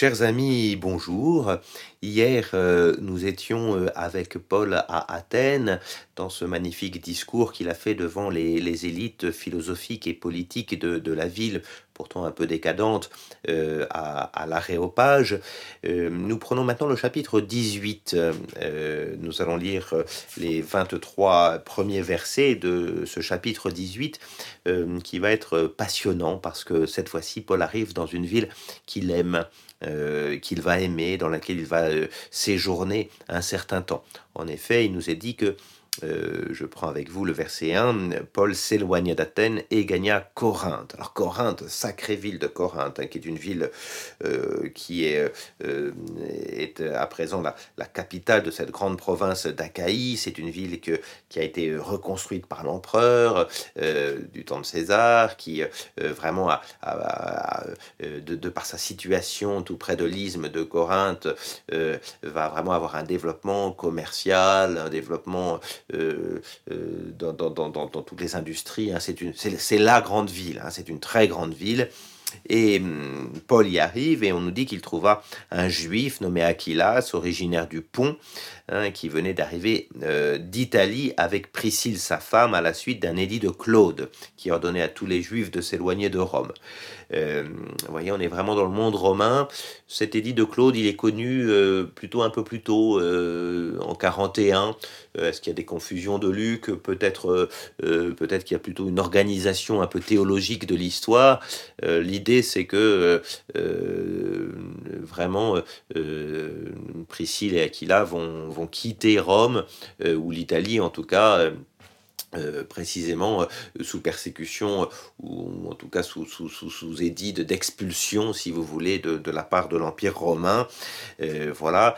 Chers amis, bonjour. Hier, euh, nous étions euh, avec Paul à Athènes dans ce magnifique discours qu'il a fait devant les, élites philosophiques et politiques de, la ville, pourtant un peu décadente, euh, à, l'aréopage. nous prenons maintenant le chapitre 18. nous allons lire les 23 premiers versets de ce chapitre 18 qui va être passionnant parce que cette fois-ci, Paul arrive dans une ville qu'il aime. Euh, qu'il va aimer, dans laquelle il va euh, séjourner un certain temps. En effet, il nous est dit que euh, je prends avec vous le verset 1, Paul s'éloigna d'Athènes et gagna Corinthe. Alors Corinthe, sacrée ville de Corinthe, hein, qui est une ville euh, qui est, euh, à présent la, capitale de cette grande province d'Achaïe. C'est une ville qui a été reconstruite par l'empereur du temps de César, qui vraiment, de, de, par sa situation tout près de l'isthme de Corinthe, va vraiment avoir un développement commercial, un développement dans, dans, dans, toutes les industries. Hein. C'est la grande ville, hein. c'est une très grande ville. Et hum, Paul y arrive et on nous dit qu'il trouva un juif nommé Aquilas, originaire du Pont, hein, qui venait d'arriver euh, d'Italie avec Priscille, sa femme, à la suite d'un édit de Claude, qui ordonnait à tous les juifs de s'éloigner de Rome. Euh, vous voyez, on est vraiment dans le monde romain. Cet édit de Claude, il est connu euh, plutôt un peu plus tôt, euh, en 41. Est-ce qu'il y a des confusions de Luc? Peut-être peut-être qu'il y a plutôt une organisation un peu théologique de l'histoire. L'idée, c'est que vraiment, Priscille et Aquila vont quitter Rome, ou l'Italie en tout cas, euh, précisément euh, sous persécution euh, ou en tout cas sous, sous, sous, sous édit d'expulsion si vous voulez de, de, la part de l'Empire romain. Voilà.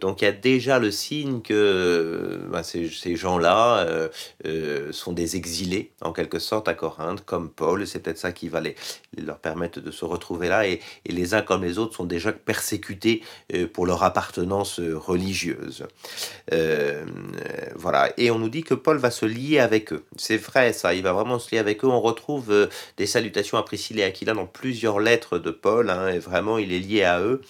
Donc il y a déjà le signe que ben, ces, ces gens-là sont des exilés en quelque sorte à Corinthe comme Paul c'est peut-être ça qui va les, leur permettre de se retrouver là et, et, les uns comme les autres sont déjà persécutés pour leur appartenance religieuse. Voilà. Et on nous dit que Paul va se lier à avec eux. C'est vrai ça, il va vraiment se lier avec eux. On retrouve euh, des salutations à Priscilla et Aquila dans plusieurs lettres de Paul, hein, et vraiment il est lié à eux.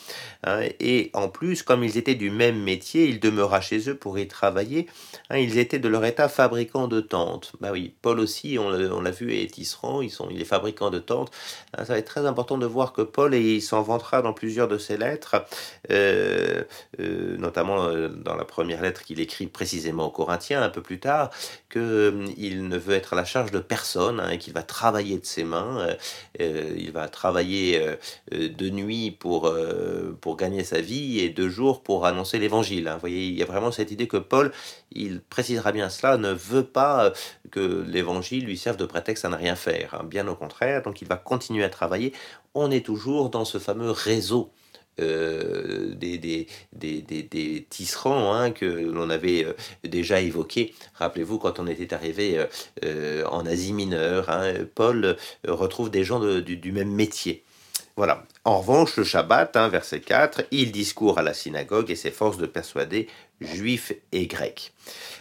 Hein. et en plus, comme ils étaient du même métier, il demeura chez eux pour y travailler. Hein. ils étaient de leur état fabricants de tentes. Bah oui, Paul aussi, on, l'a vu, est tisserand, ils sont, il est fabricant de tentes. ça va être très important de voir que Paul, et il s'en vantera dans plusieurs de ses lettres, euh, euh, notamment dans la première lettre qu'il écrit précisément aux Corinthiens un peu plus tard, que euh, il ne veut être à la charge de personne hein, et qu'il va travailler de ses mains. Euh, euh, il va travailler de nuit pour, pour gagner sa vie et de jour pour annoncer l'évangile. Hein. Vous voyez, il y a vraiment cette idée que Paul, il précisera bien cela, ne veut pas que l'évangile lui serve de prétexte à ne rien faire. Hein. Bien au contraire, donc il va continuer à travailler. On est toujours dans ce fameux réseau euh, des, des, des, des, tisserands hein, que l'on avait euh, déjà évoqué. Rappelez-vous, quand on était arrivé euh, en Asie mineure, hein, Paul retrouve des gens du, même métier. Voilà. En revanche, le Shabbat, hein, verset 4, il discourt à la synagogue et s'efforce de persuader juifs et grecs.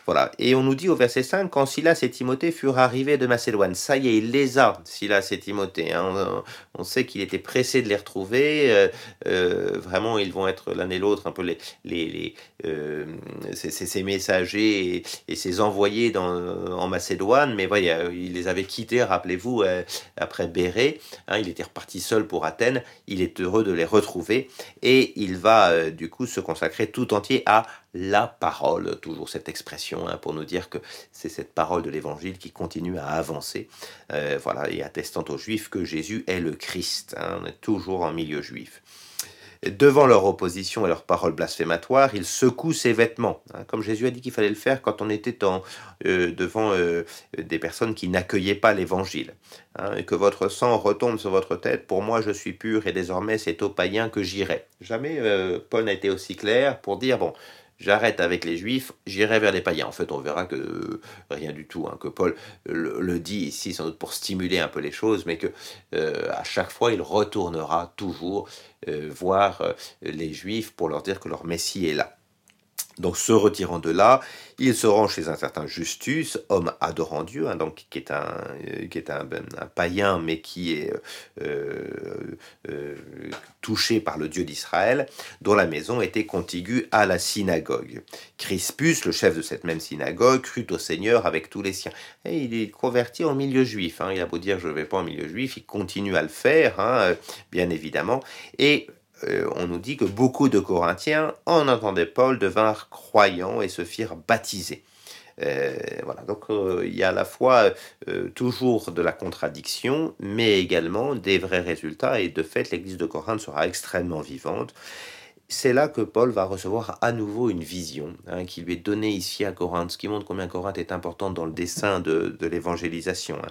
Voilà. Et on nous dit au verset 5, quand Silas et Timothée furent arrivés de Macédoine, ça y est, il les a, Silas et Timothée. Hein. On, sait qu'il était pressé de les retrouver. Euh, euh, vraiment, ils vont être l'un et l'autre un peu les, les, euh, ces, messagers et, ces envoyés dans, en Macédoine. Mais voilà, il les avait quittés, rappelez-vous, après Béré. Hein. il était reparti seul pour Athènes. Il est heureux de les retrouver et il va du coup se consacrer tout entier à la parole, toujours cette expression hein, pour nous dire que c'est cette parole de l'évangile qui continue à avancer, euh, voilà, et attestant aux juifs que Jésus est le Christ. Hein, on est toujours en milieu juif. Devant leur opposition et leurs paroles blasphématoires, il secoue ses vêtements, hein, comme Jésus a dit qu'il fallait le faire quand on était en, euh, devant euh, des personnes qui n'accueillaient pas l'évangile. et que votre sang retombe sur votre tête, pour moi je suis pur et désormais c'est aux païens que j'irai. Jamais Paul n'a été aussi clair pour dire, bon, j'arrête avec les juifs, j'irai vers les païens. En fait, on verra que euh, rien du tout, hein, que Paul le, dit ici sans doute pour stimuler un peu les choses, mais que euh, à chaque fois, il retournera toujours euh, voir les juifs pour leur dire que leur Messie est là. Donc, se retirant de là, il se rend chez un certain Justus, homme adorant Dieu, hein, donc qui est, un, euh, qui est ben, un, païen, mais qui est euh, euh, touché par le Dieu d'Israël, dont la maison était contiguë à la synagogue. Crispus, le chef de cette même synagogue, crut au Seigneur avec tous les siens. Et il est converti en milieu juif. Hein. Il a beau dire je ne vais pas en milieu juif, il continue à le faire, hein, bien évidemment. Et euh, on nous dit que beaucoup de Corinthiens, en entendant Paul, devinrent croyants et se firent baptiser. Euh, voilà, donc euh, il y a à la fois toujours de la contradiction, mais également des vrais résultats, et de fait, l'église de Corinthe sera extrêmement vivante. C'est là que Paul va recevoir à nouveau une vision hein, qui lui est donnée ici à Corinthe, ce qui montre combien Corinthe est importante dans le dessin de, l'évangélisation. Hein.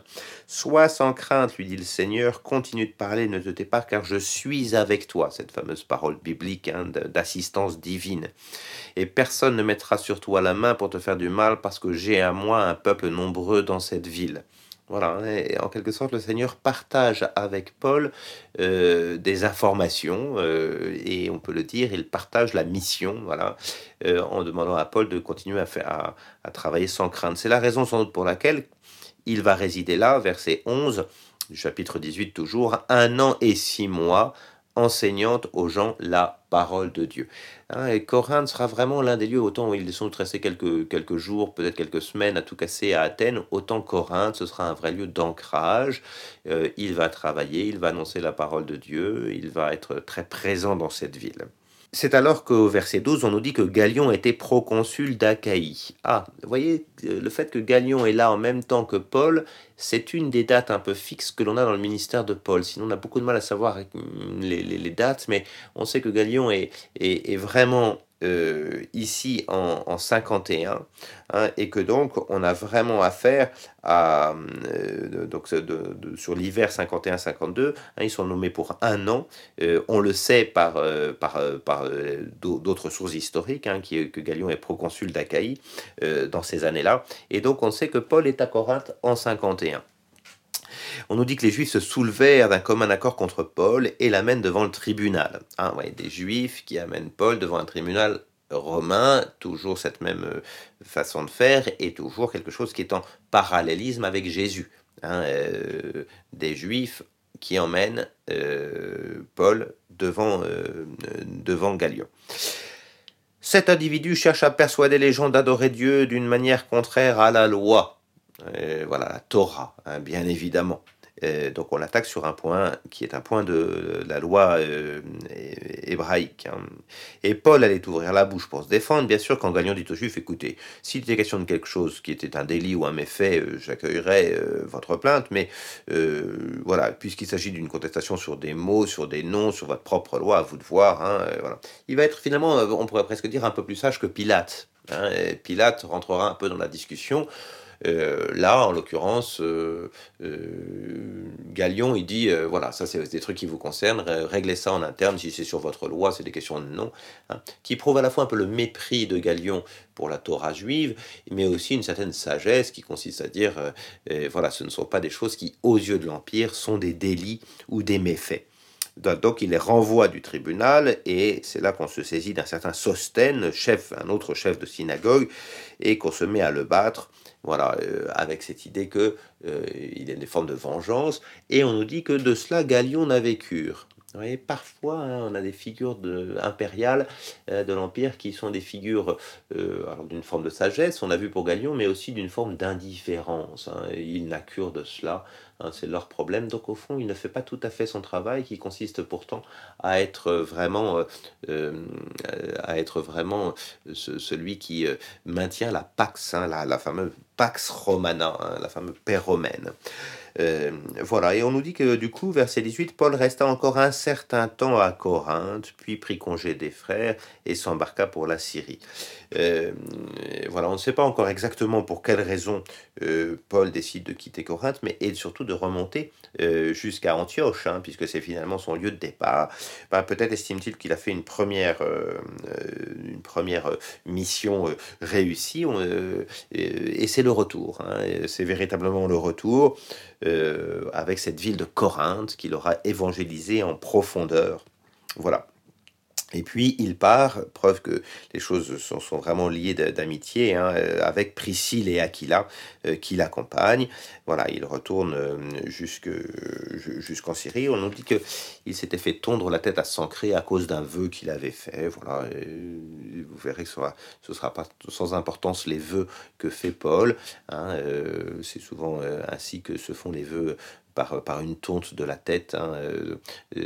Sois sans crainte, lui dit le Seigneur, continue de parler, ne te tais pas, car je suis avec toi, cette fameuse parole biblique hein, d'assistance divine. Et personne ne mettra sur toi la main pour te faire du mal, parce que j'ai à moi un peuple nombreux dans cette ville. Voilà, et en quelque sorte, le Seigneur partage avec Paul euh, des informations, euh, et on peut le dire, il partage la mission, voilà, euh, en demandant à Paul de continuer à, faire, à, travailler sans crainte. C'est la raison sans doute pour laquelle il va résider là, verset 11 du chapitre 18 toujours, un an et six mois, enseignante aux gens la parole de Dieu. Hein, et Corinthe sera vraiment l'un des lieux, autant ils sont restés quelques, quelques jours, peut-être quelques semaines à tout casser à Athènes, autant Corinthe, ce sera un vrai lieu d'ancrage. Euh, il va travailler, il va annoncer la parole de Dieu, il va être très présent dans cette ville. C'est alors qu'au verset 12, on nous dit que Galion était proconsul d'Achaïe. Ah, vous voyez, euh, le fait que Galion est là en même temps que Paul, c'est une des dates un peu fixes que l'on a dans le ministère de Paul. Sinon, on a beaucoup de mal à savoir les, dates, mais on sait que Galion est, est vraiment euh, ici en, 51 hein, et que donc on a vraiment affaire à euh, donc sur l'hiver 51-52 hein, ils sont nommés pour un an. Euh, on le sait par par, par d'autres sources historiques hein, qui, que Galion est proconsul d'Achaïe dans ces années-là. Et donc on sait que Paul est à Corinthe en 51 on nous dit que les Juifs se soulevèrent d'un commun accord contre Paul et l'amènent devant le tribunal. Hein, des Juifs qui amènent Paul devant un tribunal romain, toujours cette même euh, façon de faire, et toujours quelque chose qui est en parallélisme avec Jésus. Hein, euh, des Juifs qui emmènent euh, Paul devant, devant Galion. Cet individu cherche à persuader les gens d'adorer Dieu d'une manière contraire à la loi. Voilà, la Torah, hein, bien évidemment. Euh, donc on attaque sur un point qui est un point de la loi euh, hébraïque. Hein. Et Paul allait ouvrir la bouche pour se défendre. Bien sûr, quand Galion dit aux Juifs, écoutez, s'il était question de quelque chose qui était un délit ou un méfait, euh, j'accueillerais votre plainte. Mais voilà, puisqu'il s'agit d'une contestation sur des mots, sur des noms, sur votre propre loi, à vous de voir. Hein, voilà. Il va être finalement, on pourrait presque dire, un peu plus sage que Pilate. Pilate rentrera un peu dans la discussion. Euh, là, en l'occurrence, euh, euh, Galion, il dit, voilà, ça c'est des trucs qui vous concernent, réglez ça en interne, si c'est sur votre loi, c'est des questions de nom, hein, qui prouve à la fois un peu le mépris de Galion pour la Torah juive, mais aussi une certaine sagesse qui consiste à dire, voilà, ce ne sont pas des choses qui, aux yeux de l'Empire, sont des délits ou des méfaits. Donc il les renvoie du tribunal et c'est là qu'on se saisit d'un certain Sostène, chef, un autre chef de synagogue, et qu'on se met à le battre voilà, euh, avec cette idée qu'il euh, il y a des formes de vengeance, et on nous dit que de cela Galion n'avait cure. Vous voyez, parfois, hein, on a des figures de, impériales euh, de l'Empire qui sont des figures d'une forme de sagesse, on a vu pour Galion, mais aussi d'une forme d'indifférence. Hein. Il n'a cure de cela. Hein, c'est leur problème. Donc au fond, il ne fait pas tout à fait son travail, qui consiste pourtant à être vraiment, euh, euh, à être vraiment celui qui euh, maintient la pax, hein, la, fameuse pax romana, la fameuse paix romaine. Voilà, et on nous dit que du coup, verset 18, Paul resta encore un certain temps à Corinthe, puis prit congé des frères et s'embarqua pour la Syrie. Euh, voilà, on ne sait pas encore exactement pour quelle raison euh, Paul décide de quitter Corinthe, mais et surtout de remonter euh, jusqu'à Antioche, hein, puisque c'est finalement son lieu de départ. Ben, peut-être estime-t-il qu'il a fait une première, une première mission réussie, et, c'est le retour. Hein, c'est véritablement le retour avec cette ville de Corinthe qu'il aura évangélisée en profondeur. Voilà. Et puis il part, preuve que les choses sont, sont vraiment liées d'amitié, hein, euh, avec Priscille et Aquila euh, qui l'accompagnent. Voilà, il retourne euh, jusque, jusqu'en Syrie. On nous dit qu'il s'était fait tondre la tête à Sancré à cause d'un vœu qu'il avait fait. Voilà, vous verrez que ce ne sera, sera, pas sans importance les vœux que fait Paul. Hein, C'est souvent ainsi que se font les vœux par, une tonte de la tête hein, euh,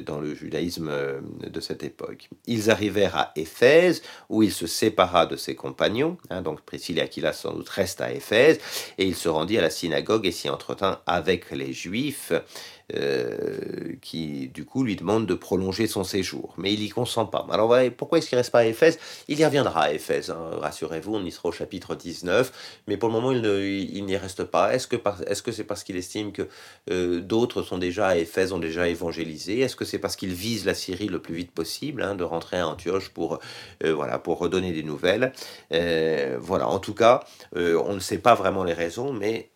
dans le judaïsme euh, de cette époque. Ils arrivèrent à Éphèse, où il se sépara de ses compagnons, hein, donc Priscille et Aquila sans doute restent à Éphèse, et il se rendit à la synagogue et s'y entretint avec les Juifs. Euh, qui du coup lui demande de prolonger son séjour. Mais il y consent pas. Alors pourquoi est-ce qu'il reste pas à Éphèse? Il y reviendra à Éphèse, hein. rassurez-vous, on y sera au chapitre 19, mais pour le moment il n'y reste pas. Est-ce que est-ce que c'est parce qu'il estime que euh, d'autres sont déjà à Éphèse, ont déjà évangélisé? Est-ce que c'est parce qu'il vise la Syrie le plus vite possible, hein, de rentrer à Antioche pour, euh, voilà, pour redonner des nouvelles? Voilà, en tout cas, on ne sait pas vraiment les raisons, mais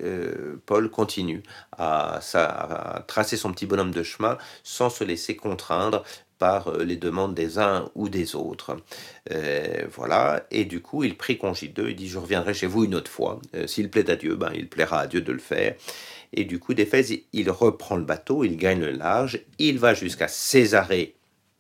Paul continue à, à, à son petit bonhomme de chemin sans se laisser contraindre par euh, les demandes des uns ou des autres. Euh, voilà, et du coup, il prit congé d'eux, il dit, je reviendrai chez vous une autre fois. Euh, s'il plaît à Dieu, ben, il plaira à Dieu de le faire. Et du coup, d'Éphèse, il reprend le bateau, il gagne le large, il va jusqu'à Césarée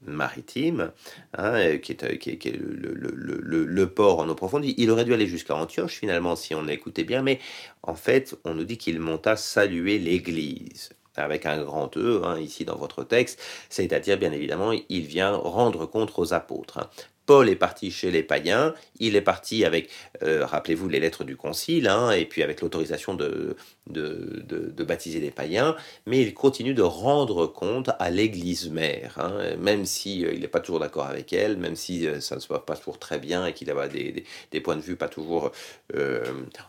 maritime, hein, qui est, qui le, port en eau profonde. Il aurait dû aller jusqu'à Antioche, finalement, si on l'écoutait bien, mais en fait, on nous dit qu'il monta saluer l'Église avec un grand E, hein, ici dans votre texte, c'est-à-dire bien évidemment, il vient rendre compte aux apôtres. Paul est parti chez les païens, il est parti avec, euh, rappelez-vous, les lettres du concile, hein, et puis avec l'autorisation de, baptiser les païens, mais il continue de rendre compte à l'Église mère, hein, même si euh, n'est pas toujours d'accord avec elle, même si euh, ça ne se passe pas toujours très bien et qu'il a des, des, points de vue pas toujours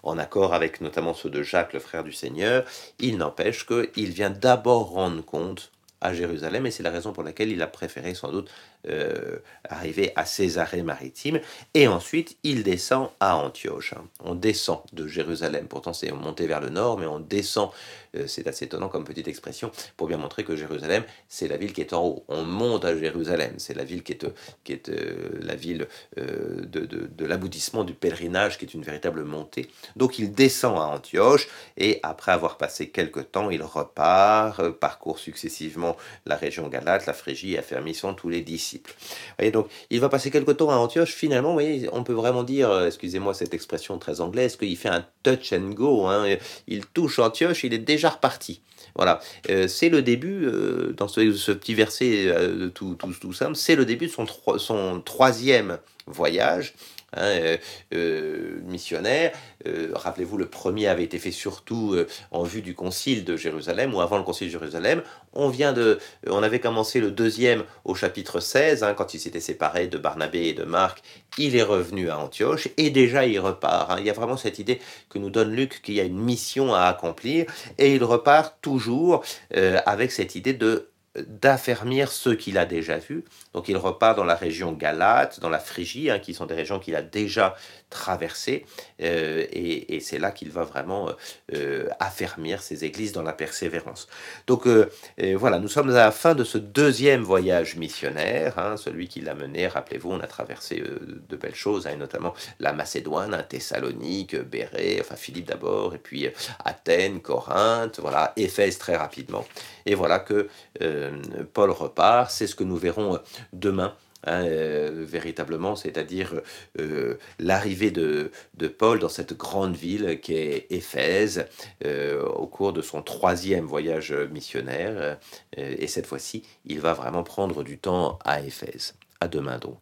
en accord avec notamment ceux de Jacques, le frère du Seigneur, il n'empêche qu'il vient d'abord rendre compte à Jérusalem et c'est la raison pour laquelle il a préféré sans doute euh, arriver à Césarée-Maritime, et ensuite il descend à Antioche. Hein. On descend de Jérusalem, pourtant c'est monté vers le nord, mais on descend, euh, c'est assez étonnant comme petite expression, pour bien montrer que Jérusalem, c'est la ville qui est en haut. On monte à Jérusalem, c'est la ville qui est, est euh, la ville de, l'aboutissement du pèlerinage, qui est une véritable montée. Donc il descend à Antioche, et après avoir passé quelques temps, il repart, parcourt successivement la région Galate, la Phrygie, affermissant tous les disciples donc, il va passer quelque temps à Antioche. Finalement, on peut vraiment dire, euh, excusez-moi cette expression très anglaise, qu'il fait un touch and go. Hein. Il touche Antioche, il est déjà reparti. Voilà, euh, c'est le début, euh, dans ce, petit verset tout, simple, c'est le début de son troisième voyage. Hein, euh, euh, missionnaire. Euh, rappelez-vous, le premier avait été fait surtout en vue du concile de Jérusalem ou avant le concile de Jérusalem. On vient de, on avait commencé le deuxième au chapitre 16, hein, quand il s'était séparé de Barnabé et de Marc. Il est revenu à Antioche et déjà il repart. Hein. Il y a vraiment cette idée que nous donne Luc qu'il y a une mission à accomplir et il repart toujours avec cette idée de d'affermir ceux qu'il a déjà vus. Donc il repart dans la région Galate, dans la Phrygie, hein, qui sont des régions qu'il a déjà traversées, euh, et, c'est là qu'il va vraiment euh, euh, affermir ses églises dans la persévérance. Donc voilà, nous sommes à la fin de ce deuxième voyage missionnaire, hein, celui qui l'a mené, rappelez-vous, on a traversé de belles choses, hein, et notamment la Macédoine, Thessalonique, Bérée, enfin Philippe d'abord, et puis Athènes, Corinthe, voilà, Éphèse très rapidement. Et voilà que Paul repart, c'est ce que nous verrons demain. Hein, euh, véritablement, c'est-à-dire euh, l'arrivée de, Paul dans cette grande ville qui est Éphèse euh, au cours de son troisième voyage missionnaire. et cette fois-ci, il va vraiment prendre du temps à Éphèse. À demain donc.